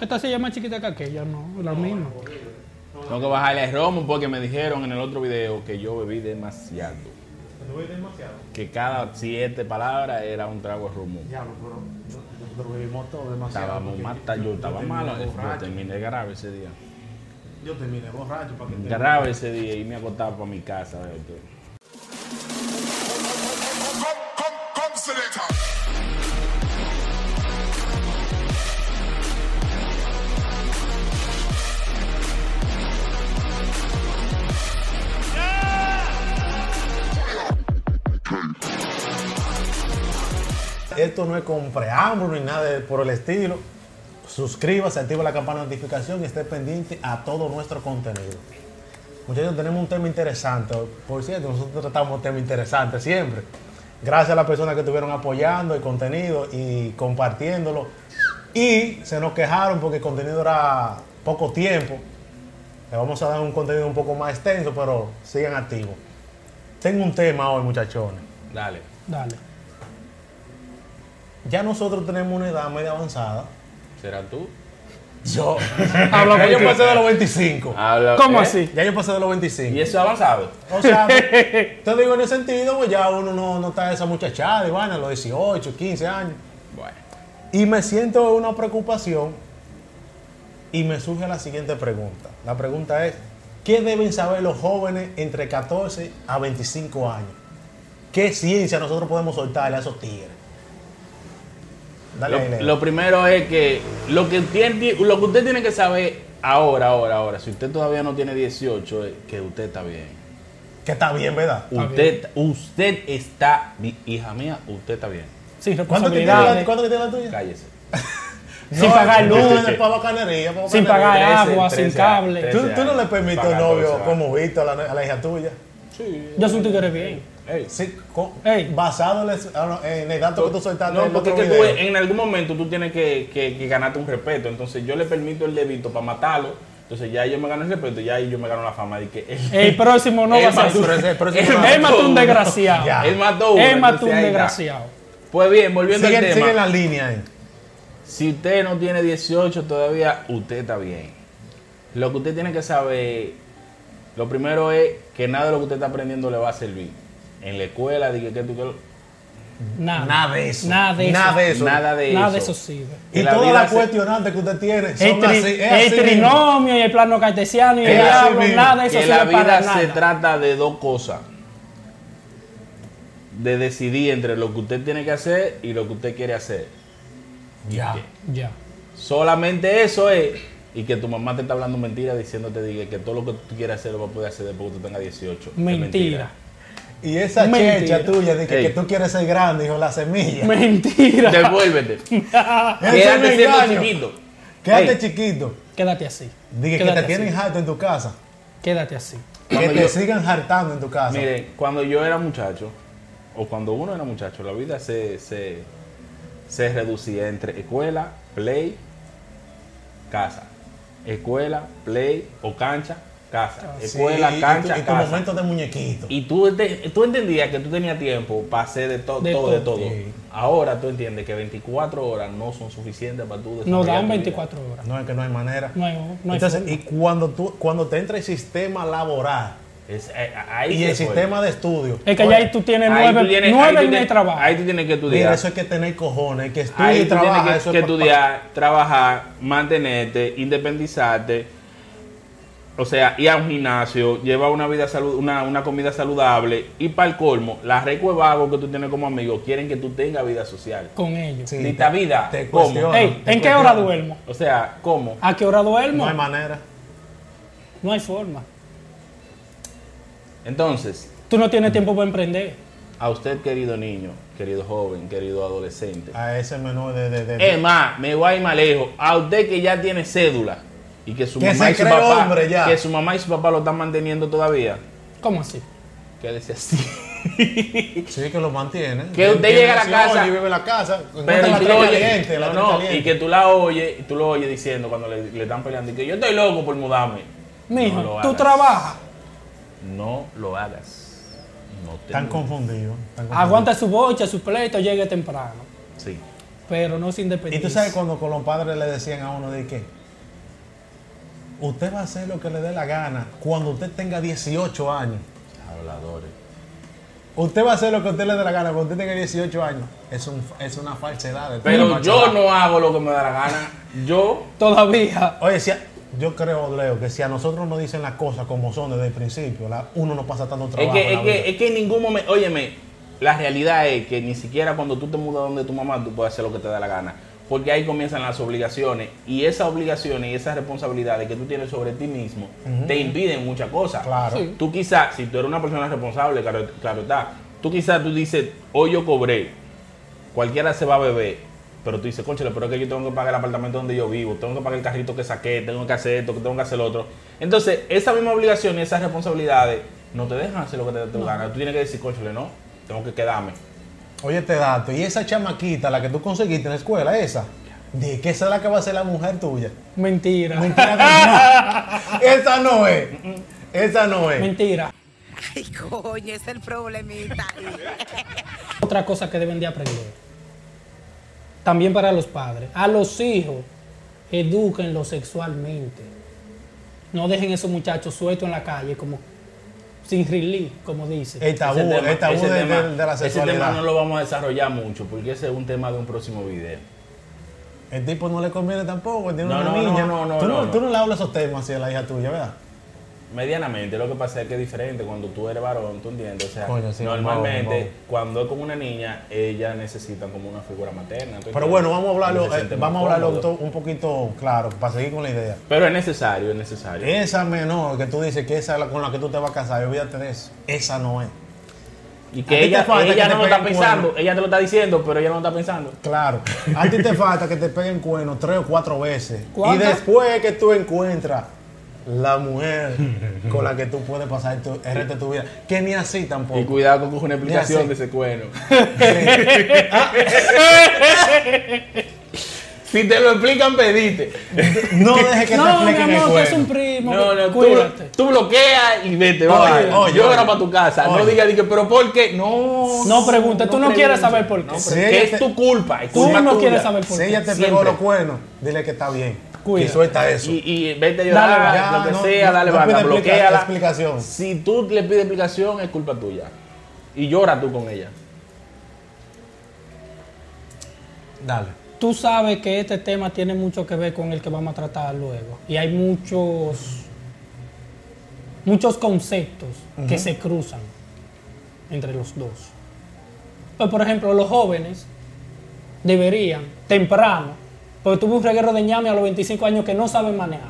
Esta se llama chiquita que aquella, no, la misma. Tengo que bajarle el romo porque me dijeron en el otro video que yo bebí demasiado. ¿Tú bebes demasiado? Que cada siete palabras era un trago de romo. Diablo, pero nosotros bebimos todo demasiado. Estábamos mata, yo estaba terminé malo. Yo borracho. terminé grave ese día. Yo terminé borracho para que te- Grave ese día y me acostaba para mi casa. Esto no es con preámbulo ni nada de- por el estilo. Suscríbase, activa la campana de notificación y esté pendiente a todo nuestro contenido. Muchachos, tenemos un tema interesante. Por cierto, nosotros tratamos temas interesantes siempre. Gracias a las personas que estuvieron apoyando el contenido y compartiéndolo. Y se nos quejaron porque el contenido era poco tiempo. Le vamos a dar un contenido un poco más extenso, pero sigan activos. Tengo un tema hoy, muchachones. Dale. Dale. Ya nosotros tenemos una edad media avanzada. ¿Será tú? Yo. Habla ya yo pasé de los 25. Habla- ¿Cómo ¿eh? así? Ya yo pasé de los 25. ¿Y eso es avanzado? O sea, te digo en ese sentido, pues ya uno no, no está esa muchachada, y vaina, a los 18, 15 años. Bueno. Y me siento una preocupación y me surge la siguiente pregunta. La pregunta es, ¿qué deben saber los jóvenes entre 14 a 25 años? ¿Qué ciencia nosotros podemos soltarle a esos tigres? Dale, Lo, primero es que lo que, tiene, lo que usted tiene que saber ahora, ahora, ahora, si usted todavía no tiene 18, es que usted está bien. que está bien, ¿verdad? Usted, usted está, hija mía, usted está bien. Sin ¿Cuánto que tiene la, responsabilidades. ¿cuánto que tiene la tuya? Cállese. Sin pagar luz. No, para bacanería, para Sin pagar agua, sin cable. ¿Tú, tú no le permites novio 14 como Víctor a la, a la hija tuya? Sí. Yo soy un tigre bien. Ey. Sí, co- Ey. basado en el, en el dato que tú soltaste No, en porque otro es que tú, video. en algún momento tú tienes que, que- que ganarte un respeto. Entonces yo le permito el débito para matarlo. Entonces ya yo me gano el respeto, ya yo me gano la fama de que él, El próximo no va a ser Él mató un desgraciado. Él mató uno. Él mató un desgraciado. Pues bien, volviendo Sigue, al sigue tema. en la línea ahí. Si usted no tiene 18 todavía, usted está bien. Lo que usted tiene que saber, lo primero es que nada de lo que usted está aprendiendo le va a servir. En la escuela, dije que tú que Nada. Nada de eso. Nada de eso. Nada de eso. nada de Nada eso. de eso sirve. Y Y la todas las se- cuestionantes que usted tiene El, son tri- así. Es el así mismo. trinomio y el plano cartesiano y Es el diablo, nada de eso que sirve la vida para se nada. trata de dos cosas. De decidir entre lo que usted tiene que hacer y lo que usted quiere hacer. Ya. Ya. Solamente eso es. Y que tu mamá te está hablando mentira diciéndote diga, que todo lo que tú quieras hacer lo vas a poder hacer después que tú tengas 18. Es Mentira. Y esa Mentira. checha tuya de que, tú quieres ser grande, hijo, la semilla. Mentira. Devuélvete. Quédate siendo chiquito. Quédate Ey, chiquito. Quédate así. Dije que te tienen harto en tu casa. Quédate así. Que Cuando te yo- sigan hartando en tu casa. Mire, cuando yo era muchacho, o cuando uno era muchacho, la vida se, se, se reducía entre escuela, play, casa. Escuela, play o cancha, casa. Sí, Escuela, y tu- cancha, y tu, casa. momento de muñequito. Y tú, tú entendías que tú tenías tiempo para hacer de, to- De todo, de todo. todo. Sí. Ahora tú entiendes que 24 horas no son suficientes para tú desarrollar dan tu vida. 24 horas. No es que no hay manera. No hay, no hay Entonces, forma. y cuando tú cuando te entra el sistema laboral Es- eh, ahí y el fue. sistema de estudio. Es que oye, ya ahí tú tienes Ahí tú nueve, tienes- nueve ahí tú tienes- trabajo. Ahí tú tienes que Mira, estudiar. eso hay que tener cojones, que estudie Ahí y tú tienes que, eso que es pa- estudiar, trabajar, mantenerte, independizarte. O sea, ir a un gimnasio, llevar una vida salu- una, una comida saludable y para el colmo, las recuevagos que tú tienes como amigo quieren que tú tengas vida social. Con ellos. Sí, Dita te- vida, te ¿cómo? Ey, ¿en qué hora duermo? O sea, ¿cómo? ¿A qué hora duermo? No hay manera. No hay forma. Entonces, Tú no tienes tiempo para emprender. a usted querido niño, querido joven, querido adolescente. A ese menú de. de, de- Es más, me voy a ir más lejos. A usted que ya tiene cédula y que su Que mamá y su papá, hombre ya. que su mamá y su papá lo están manteniendo todavía. ¿Cómo así? Quédese así. Sí, que lo mantiene. Que usted Tiene llega a la casa- y vive en la casa. Pero la tú caliente, no, no, caliente. y que tú la oyes, y tú lo oyes diciendo cuando le, le están peleando y que yo estoy loco por mudarme. Mijo, No tú hagas. trabajas. No lo hagas. No te Están confundidos. están confundidos. Aguanta su bocha, su pleito, llegue temprano. Sí. pero no se Y independiza. tú sabes cuando con los padres le decían a uno de que usted va a hacer lo que le dé la gana cuando usted tenga 18 años. Habladores. Usted va a hacer lo que a usted le dé la gana cuando usted tenga 18 años. Es, un- es una falsedad. es Pero una yo no hago lo que me da la gana. Yo Todavía. Oye, si a- yo creo, Leo, que si a nosotros nos dicen las cosas como son desde el principio, la- uno no pasa tanto Es trabajo. que, en es, que, es que en ningún momento, óyeme, la realidad es que ni siquiera cuando tú te mudas donde tu mamá, tú puedes hacer lo que te da la gana. Porque ahí comienzan las obligaciones. Y esas obligaciones y esas responsabilidades que tú tienes sobre ti mismo te impiden muchas cosas. Claro. Sí. Tú quizás, si tú eres una persona responsable, claro, claro está, tú quizás tú dices, hoy yo cobré, cualquiera se va a beber, pero tú dices, conchale, pero es que yo tengo que pagar el apartamento donde yo vivo, tengo que pagar el carrito que saqué, tengo que hacer esto, que tengo que hacer lo otro. Entonces, esa misma obligación y esas responsabilidades no te dejan hacer lo que te tu gana. Tú tienes que decir, conchale, no, tengo que quedarme. Oye, este dato. Y esa chamaquita, la que tú conseguiste en la escuela, esa, de que esa es la que va a ser la mujer tuya. Mentira. Mentira. esa no es. Esa no es. Mentira. Ay, coño, es el problemita. Otra cosa que deben de aprender. También para los padres. A los hijos, edúquenlos sexualmente. No dejen esos muchachos sueltos en la calle como sin relief, como dice. El tabú, Ese tema- el tabú ese de, tema- de- de la Ese tema sexualidad. no lo vamos a desarrollar mucho, porque ese es un tema de un próximo video. El tipo no le conviene tampoco, tiene No, una no, niña. no, no, tú, no, no, no. tú no le hablas esos temas así a la hija tuya, ¿verdad? Medianamente, lo que pasa es que es diferente cuando tú eres varón, tú entiendes. O sea, Coño, sí, normalmente, vamos, vamos. cuando es con una niña, ella necesita como una figura materna. ¿tú Pero bueno, vamos a hablarlo, eh, vamos a hablarlo un poquito claro, para seguir con la idea. Pero es necesario, es necesario. Esa menor que tú dices que esa es la con la que tú te vas a casar, olvídate de eso. Esa no es. y que ella, ella que te no lo está pensando, cuerno. ella te lo está diciendo, pero ella no lo está pensando. Claro. A ti te falta que te peguen cuernos tres o cuatro veces. Y después que tú encuentras la mujer con la que tú puedes pasar tu- el resto de tu vida, que ni así tampoco. Y cuidado con coger una explicación de ese cuerno. si te lo explican, pedite. No dejes que te no, mi expliquen el amor, que es un cuerno. primo. No, no, tú, cuídate. tú bloqueas y vete, Oye, oye, Llora oye. para tu casa. No Oye. digas, diga, pero ¿por qué? No. No preguntes, tú no quieres saber por qué. No, Si te- es tu culpa. Es Tú culpa no tuya. quieres saber por Si qué. ella te Siempre. pegó los cuernos, dile que está bien. Cuida. Y suelta eso. Y, y vete a llorar, Dale, ya, lo que no, sea, dale no explica- bloqueala. explicación. Si tú le pides explicación, es culpa tuya. Y llora tú con ella. Dale. Tú sabes que este tema tiene mucho que ver con el que vamos a tratar luego. Y hay muchos, muchos conceptos que se cruzan entre los dos. Pues, por ejemplo, los jóvenes deberían, temprano, porque tuve un reguero de ñame a los 25 años que no saben manejar.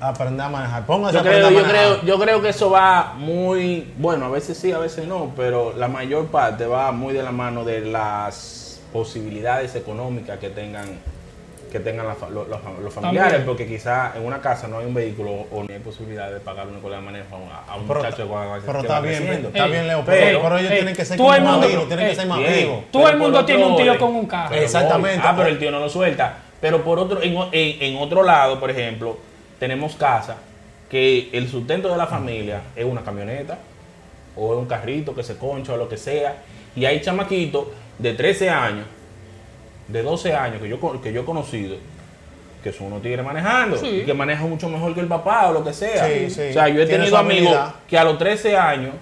Aprender a manejar. Póngase Yo a creo, a yo, manejar. creo, yo creo que eso va muy, bueno, a veces sí, a veces no, pero la mayor parte va muy de la mano de las posibilidades económicas que tengan que tengan la los, los fam- los familiares, También. porque quizá en una casa no hay un vehículo o no hay posibilidad de pagar una escuela de manejo a un, a un Pero, muchacho que va, que pero está bien, creciendo. está bien, Leo. pero- Pero, pero ellos ey, tienen que ser todo como el mundo- amigos, tienen que ey, ser más Bien, amigos. Todo pero el mundo tiene un tío con un carro. Pero Exactamente. voy. Ah, pero el tío no lo suelta. Pero por otro, en- en otro lado, por ejemplo, tenemos casas que el sustento de la familia es una camioneta o es un carrito que se concha o lo que sea. Y hay chamaquitos de 13 años, de 12 años que yo, que yo he conocido, que son unos tigres manejando Sí. y que manejan mucho mejor que el papá o lo que sea. Sí, sí. O sea, yo he tenido amigos que a los 13 años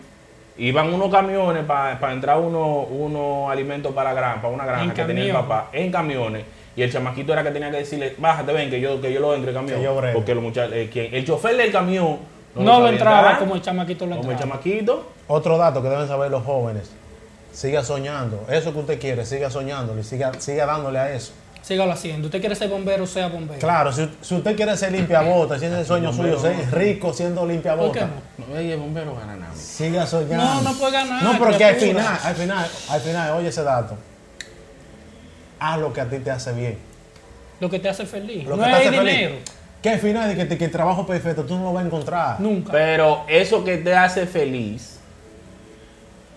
iban unos camiones para entrar unos unos alimentos para, gran, para una granja En que tenía el camión. papá en camiones y el chamaquito era que tenía que decirle bájate ven que yo que yo lo entre camión yo brego. porque los muchachos eh, quien- el chofer del camión No, lo entraba entrar, como el chamaquito lo como el entraba. chamaquito Otro dato que deben saber los jóvenes. Siga soñando. Eso que usted quiere, siga soñándolo y siga, siga dándole a eso. Sígalo haciendo. Usted quiere ser bombero, sea bombero. Claro, si, si usted quiere ser limpiabotas, si ese es el sueño suyo, ser rico siendo ¿Por qué limpiabotas, no? el bombero gana nada siga soñando. No, no puede ganar, No, pero que al final, al final, al final, oye ese dato. Haz lo que a ti te hace bien. Lo que te hace feliz. Lo no que te hace dinero. feliz. Que al final, de que, que el trabajo perfecto tú no lo vas a encontrar. Nunca. pero eso que te hace feliz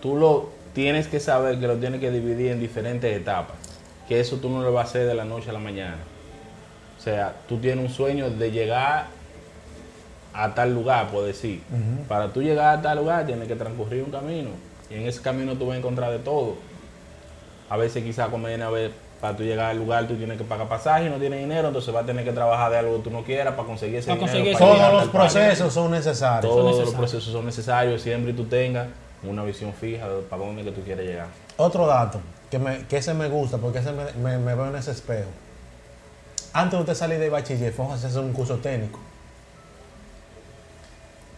tú lo tienes que saber que lo tienes que dividir en diferentes etapas que eso tú no lo vas a hacer de la noche a la mañana o sea tú tienes un sueño de llegar a tal lugar, por decir. Para tú llegar a tal lugar tienes que transcurrir un camino. Y en ese camino tú vas a encontrar de todo. A veces quizás conviene haber Para tú llegar al lugar, tú tienes que pagar pasaje y no tienes dinero, entonces vas a tener que trabajar de algo que tú no quieras para conseguir ese Para dinero. conseguir para Todos los país. procesos son necesarios. Todos los necesarios. procesos son necesarios siempre y tú tengas una visión fija de para dónde que tú quieres llegar. Otro dato, que, me, que ese me gusta, porque ese me, me- me veo en ese espejo. Antes de usted salir de bachiller, fue a hacerse un curso técnico.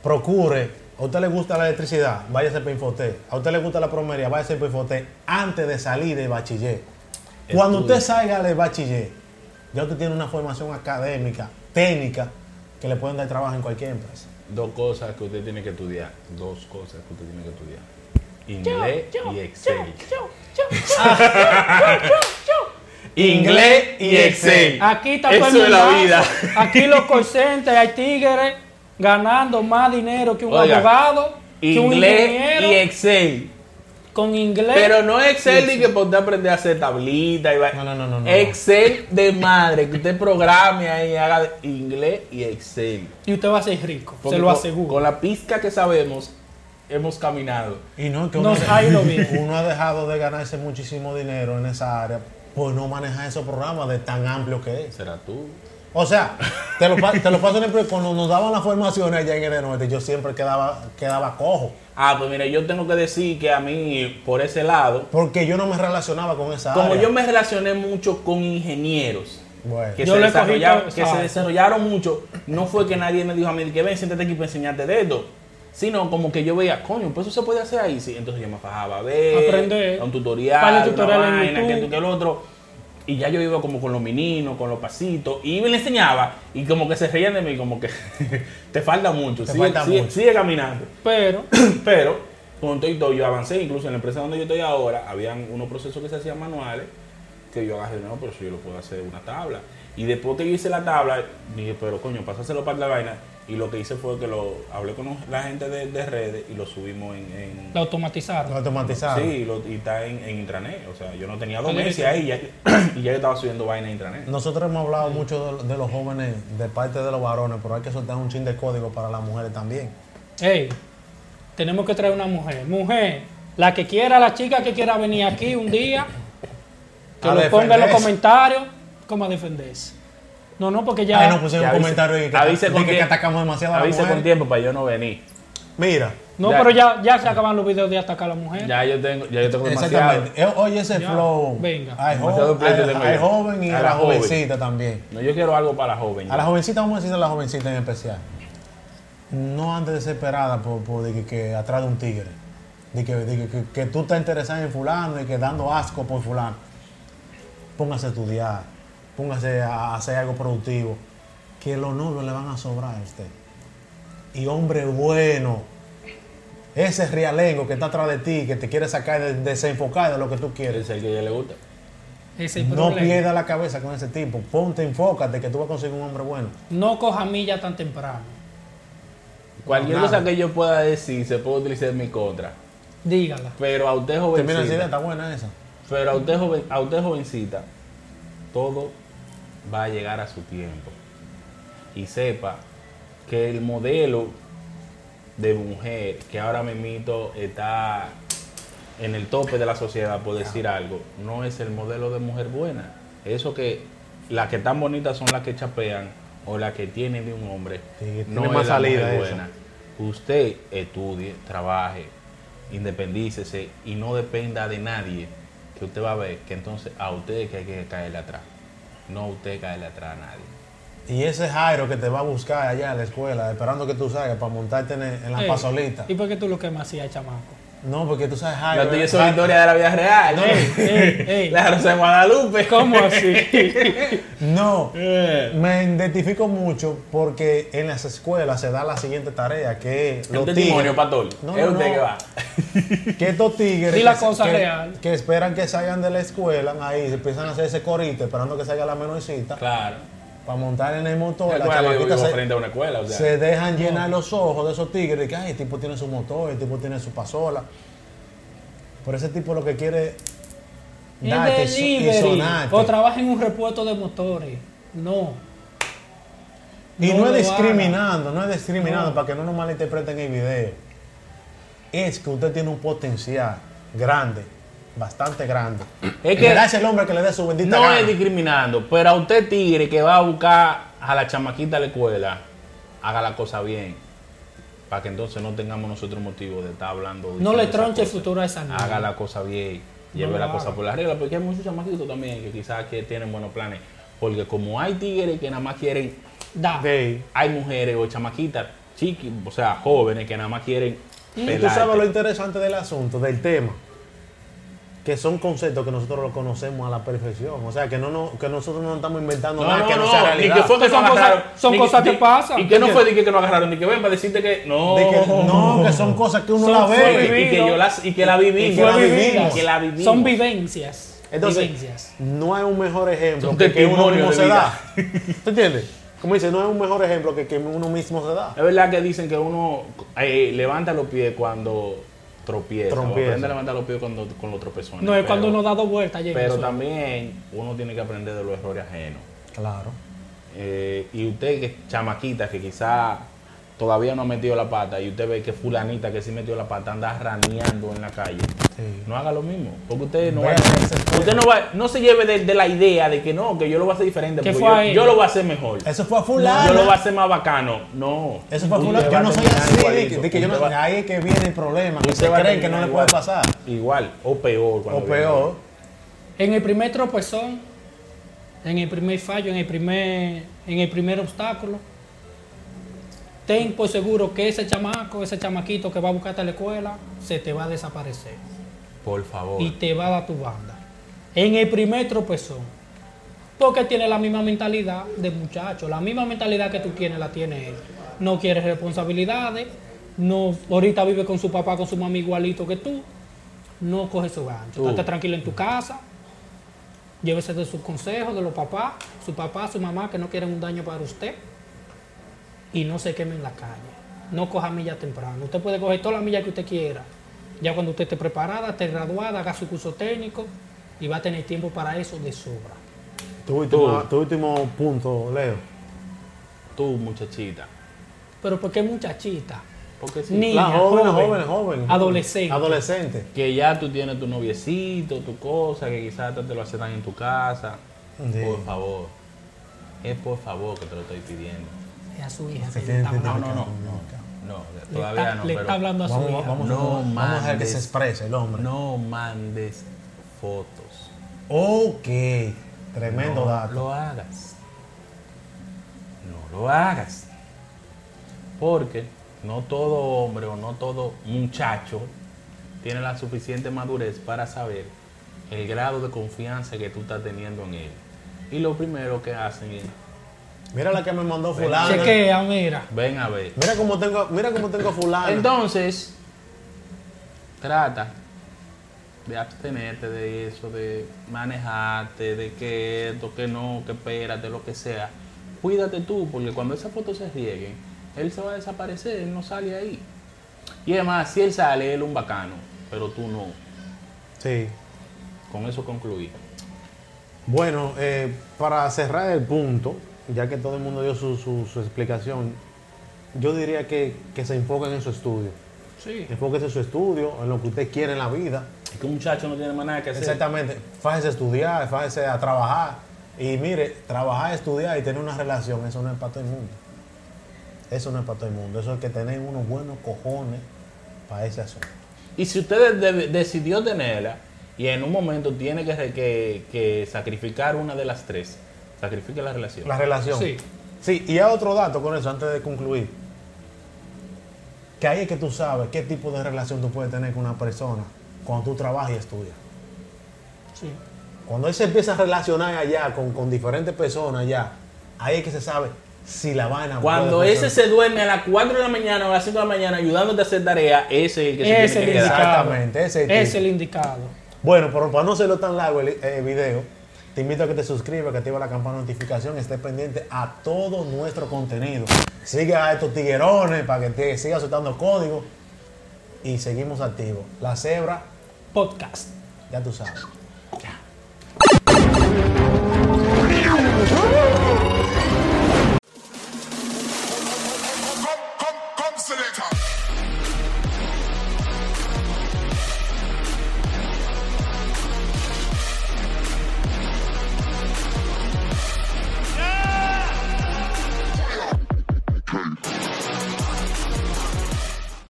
Procure, a usted le gusta la electricidad, váyase para Infotec. A usted le gusta la plomería, váyase para Infotec antes de salir de bachiller. Cuando usted salga de bachiller, ya usted tiene una formación académica, técnica, que le pueden dar trabajo en cualquier empresa. Dos cosas que usted tiene que estudiar. Dos cosas que usted tiene que estudiar. Inglés y Excel. Inglés y Excel. Aquí está Eso todo el es la vida. Aquí los conscientes, hay tigres ganando más dinero que un Oiga, abogado, que un Inglés ingeniero, y Excel. Con inglés. Pero no Excel ni que por usted aprender a hacer tablitas y va- No, no, no, no, no. Excel de madre, que usted programe ahí y haga inglés y Excel. Y usted va a ser rico, Porque se lo con- aseguro. Con la pizca que sabemos, hemos caminado. Y no que Nos uno, ha ido bien. uno ha dejado de ganarse muchísimo dinero en esa área por no manejar esos programas de tan amplio que es. Será tú. O sea, te lo, te lo paso siempre cuando nos daban las formaciones allá en el norte, yo siempre quedaba, quedaba cojo. Ah, pues mire, yo tengo que decir que a mí, por ese lado, Porque yo no me relacionaba con esa como área. yo me relacioné mucho con ingenieros, Bueno, que, Yo se desarrollaron, que se desarrollaron mucho, no fue que nadie me dijo a mí que ven, siéntate aquí para enseñarte de esto. Sino como que yo veía, coño, pues eso se puede hacer ahí. Sí, entonces yo me fajaba a ver, Aprender. a un tutorial, Par de una tutoriales en vaina, que que el otro. Y ya yo iba como con los meninos, con los pasitos, y me le enseñaba, y como que se reían de mí, como que te falta mucho, Te sigue, falta sigue- mucho. sigue caminando. Pero, Pero, con todo y todo, yo avancé, incluso en la empresa donde yo estoy ahora, habían unos procesos que se hacían manuales, que yo agarré, no, pero si yo lo puedo hacer una tabla. Y después que yo hice la tabla, dije, pero coño, pásaselo para la vaina. Y lo que hice fue que lo hablé con la gente de, de redes y lo subimos en... en- lo automatizaron. automatizado. sí, y, lo- y está en, en intranet. O sea, yo no tenía dos meses sí. ahí ya- y ya yo estaba subiendo vaina en intranet. Nosotros hemos hablado mucho de, de los jóvenes de parte de los varones, pero hay que soltar un chin de código para las mujeres también. Ey, tenemos que traer una mujer. Mujer, la que quiera, la chica que quiera venir aquí un día, que A lo ponga en los comentarios, cómo a defenderse. No, no, porque ya. Ahí nos pusieron un avise- comentario de que, avise de con que atacamos demasiado a las Avise con tiempo para yo no venir. Mira, no, ya- pero ya, ya se acaban los videos de atacar a la mujer. Ya yo tengo, ya yo tengo demasiado. exactamente. Eh, Oye, ese Ya, flow. venga. Hay, Demasiado jo- pleito hay- joven y A la la joven. jovencita también. No, yo quiero algo para la joven. A la jovencita, vamos a decir a la jovencita en especial. No andes desesperada por, por de que, que atrás de un tigre. De que, de que, que- que tú estás interesada en fulano y que dando asco por fulano. Póngase a estudiar. Póngase a hacer algo productivo. Que los novios le van a sobrar a usted. Y hombre bueno. Ese realengo que está atrás de ti, que te quiere sacar de, desenfocar de lo que tú quieres. Es el que a ella le gusta. Ese es el No pierda la cabeza con ese tipo. Ponte, enfócate que tú vas a conseguir un hombre bueno. No coja milla tan temprano. Cualquier nada. cosa que yo pueda decir se puede utilizar en mi contra. Dígala. Pero a usted Termina esa idea, jovencita, está buena esa. pero a usted, joven, a usted jovencita, todo va a llegar a su tiempo. Y sepa que el modelo de mujer que ahora mismo está en el tope de la sociedad, por decir algo, no es el modelo de mujer buena. Eso que las que están bonitas son las que chapean o las que tienen de un hombre. Sí, no más es la salida mujer buena. Usted estudie, trabaje, independícese y no dependa de nadie. Que usted va a ver que entonces a usted es que hay que caerle atrás. No usted caerle atrás a nadie. Y ese Jairo que te va a buscar allá en la escuela, esperando que tú salgas para montarte en, la Ey, pasolita. ¿Y por qué tú lo quemas así al chamaco? No, porque tú sabes Jairo. La tuya es una Jairo- historia de la vida real. Ey, ey, ey. La Rosa de Guadalupe. ¿Cómo así? No, Eh. me identifico mucho porque en las escuelas se da la siguiente tarea, que es Un los testimonio, pastor. No, es no, usted no. que va. que estos tigres Di la cosa que- real. que esperan que salgan de la escuela, ahí se empiezan a hacer ese corito esperando que salga la menorcita Claro. Para montar en el motor. La chamaquita se, frente a una escuela. O sea, se dejan llenar los ojos de esos tigres de que ay, el tipo tiene su motor, el tipo tiene su pasola. Por ese tipo lo que quiere Y darte y sonarte. O trabaja en un repuesto de motores. No. Y No es haga. discriminando, no es discriminando No. para que no nos malinterpreten el video. Es que usted tiene un potencial grande bastante grande. Es que- gracias al hombre que le dé su bendita No gana. es discriminando, pero a usted tigre que va a buscar a la chamaquita a la escuela, haga la cosa bien. Para que entonces no tengamos nosotros motivo de estar hablando. No le tronche el futuro a esa niña. Haga la cosa bien. Lleve No la cosa haga. por la regla, porque hay muchos chamaquitos también que quizás que tienen buenos planes. Porque como hay tigres que nada más quieren, Da. Hay mujeres o chamaquitas chiqui, o sea, jóvenes que nada más quieren. Y tú sabes lo interesante del asunto, del tema, que son conceptos que nosotros los conocemos a la perfección. O sea, que no, no- que nosotros no estamos inventando No, nada no, que no, no, sea ni realidad. que fue que Son cosas- son ni cosas que ni- pasan. Y que no fue de que, que no agarraron, ni que ven para decirte que no. De que, no, que son cosas que uno Son la ve. vivido. y que yo las y que la viví. Y que la vivimos. Y que la vivimos. Son vivencias. Entonces, vivencias. no hay un mejor ejemplo Son que, que uno mismo se da. ¿Tú entiendes? Como dice, no hay un mejor ejemplo que que uno mismo se da. Es verdad que dicen que uno eh, levanta los pies cuando tropieza. aprende a levantar los pies cuando, con los tropezones. No es pero- cuando uno da dos vueltas. llega Pero también uno tiene que aprender de los errores ajenos. Claro. Eh, y usted que chamaquita que quizá todavía no ha metido la pata y usted ve que fulanita que sí metió la pata anda raneando en la calle. Sí. No haga lo mismo, porque usted no va usted no va, no se lleve de, de la idea de que no, que yo lo voy a hacer diferente, ¿Qué porque fue yo, yo lo voy a hacer mejor. Eso fue a fulano. Yo lo voy a hacer más bacano. No. Eso fue a fulano. Yo no soy así. De igualito. que, de que yo no, va- ahí es que viene el problema. Que usted creen que no le puede pasar. Igual, o peor. cuando O viene. peor. En el primer tropezón, en el primer fallo, en el primer, en el primer obstáculo, ten por seguro que ese chamaco, ese chamaquito que va a buscarte a la escuela, se te va a desaparecer Por favor. y te va a dar tu banda. En el primer tropezón, porque tiene la misma mentalidad de muchacho, la misma mentalidad que tú tienes la tiene él. No quiere responsabilidades, no, ahorita vive con su papá, con su mamá igualito que tú, no coge su gancho. Tú. Estate tranquilo en tu casa, llévese de sus consejos, de los papás, su papá, su mamá que no quieren un daño para usted y no se queme en la calle. No coja millas temprano. Usted puede coger todas las millas que usted quiera. Ya cuando usted esté preparada, esté graduada, haga su curso técnico y va a tener tiempo para eso de sobra. Tu último, tu último punto, Leo. Tú, muchachita. Pero ¿por qué muchachita? Porque sí. Niña, La joven, joven, joven, joven. adolescente. Adolescente. Que ya tú tienes tu noviecito, tu cosa, que quizás te lo aceptan en tu casa. Sí. Por favor. Es por favor que te lo estoy pidiendo. Es a su hija. Que le está no, no. no. No, Le todavía está- no. le pero está hablando a su Vamos, hija. vamos, No vamos, vamos a que se exprese el hombre. No mandes fotos. Ok. Tremendo no dato. lo hagas. No lo hagas. Porque no todo hombre o no todo muchacho tiene la suficiente madurez para saber el grado de confianza que tú estás teniendo en él. Y lo primero que hacen es, Mira la que me mandó fulano. Chequea, mira. ven a ver. Mira cómo tengo, mira cómo tengo fulano. Entonces, trata de abstenerte de eso, de manejarte, de que esto, que no, que espérate, lo que sea. Cuídate tú, porque cuando esas fotos se rieguen, él se va a desaparecer, él no sale ahí. Y además, si él sale, él es un bacano, pero tú no. Sí. Con eso concluí. Bueno, eh, para cerrar el punto, ya que todo el mundo dio su, su- su explicación, yo diría que, que se enfoquen en su estudio. Sí. Enfóquese en su estudio, en lo que usted quiere en la vida. Es que un muchacho no tiene más nada que hacer. Exactamente. Fájese a estudiar, fájese a trabajar. Y mire, trabajar, estudiar y tener una relación, eso no es para todo el mundo. Eso no es para todo el mundo. Eso es que tener unos buenos cojones para ese asunto. Y si usted de- decidió tenerla y en un momento tiene que, que- que sacrificar una de las tres, sacrifique la relación. La relación. Sí. Sí, y hay otro dato con eso antes de concluir. Que ahí es que tú sabes qué tipo de relación tú puedes tener con una persona cuando tú trabajas y estudias. Sí. Cuando él se empieza a relacionar allá con, con diferentes personas allá, ahí es que se sabe si la vaina Cuando puede ese se duerme a las 4 de la mañana o a las 5 de la mañana ayudándote a hacer tarea, ese es el que se es tiene el que indicado. Exactamente, ese es el indicado. Bueno, pero para no hacerlo tan largo el eh, video, te invito a que te suscribas, que activa la campana de notificación, estés pendiente a todo nuestro contenido. Siga a estos tiguerones para que te siga soltando código y seguimos activos. La cebra, Podcast. ya tú sabes.